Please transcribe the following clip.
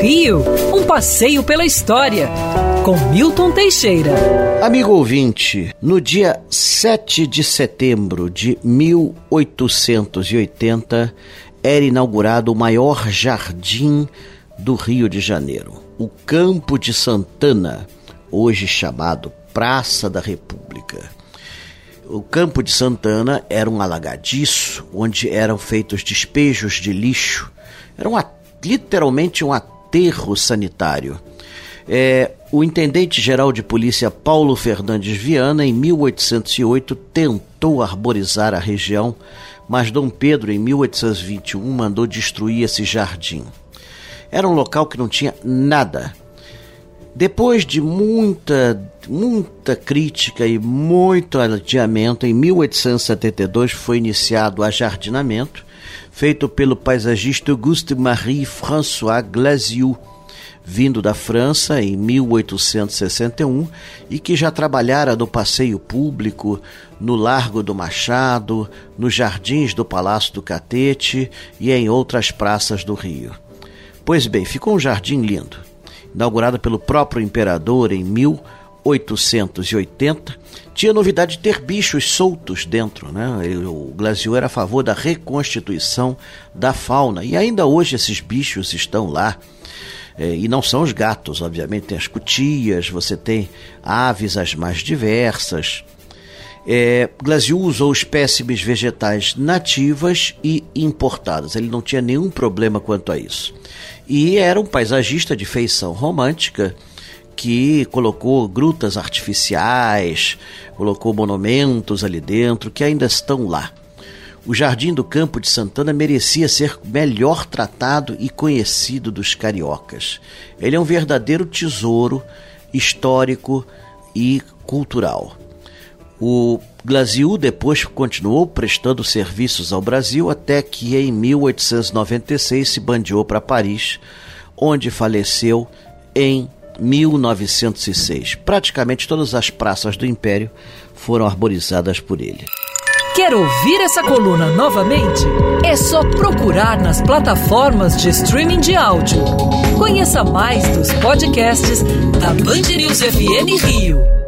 Rio, um passeio pela história, com Milton Teixeira. Amigo ouvinte, no dia 7 de setembro de 1880 era inaugurado o maior jardim do Rio de Janeiro, o Campo de Santana, hoje chamado Praça da República. O Campo de Santana era um alagadiço onde eram feitos despejos de lixo. Era um, literalmente um aterro sanitário. É, o intendente-geral de polícia Paulo Fernandes Viana, em 1808, tentou arborizar a região, mas Dom Pedro, em 1821, mandou destruir esse jardim. Era um local que não tinha nada. Depois de muita, muita crítica e muito adiamento, em 1872 foi iniciado o ajardinamento, feito pelo paisagista Auguste Marie François Glasiou, vindo da França em 1861 e que já trabalhara no passeio público, no Largo do Machado, nos jardins do Palácio do Catete e em outras praças do Rio. Pois bem, ficou um jardim lindo. Inaugurado pelo próprio imperador em 1880, tinha novidade de ter bichos soltos dentro. Né? O Glasiou era a favor da reconstituição da fauna e ainda hoje esses bichos estão lá. É, e não são os gatos, obviamente, tem as cutias, você tem aves as mais diversas. É, Glasiou usou espécimes vegetais nativas e importadas. Ele não tinha nenhum problema quanto a isso. E era um paisagista de feição romântica que colocou grutas artificiais, colocou monumentos ali dentro que ainda estão lá. O Jardim do Campo de Santana merecia ser melhor tratado e conhecido dos cariocas. Ele é um verdadeiro tesouro histórico e cultural. O Glasiou depois continuou prestando serviços ao Brasil até que em 1896 se bandeou para Paris, onde faleceu em 1906. Praticamente todas as praças do Império foram arborizadas por ele. Quer ouvir essa coluna novamente? É só procurar nas plataformas de streaming de áudio. Conheça mais dos podcasts da Band News FM Rio.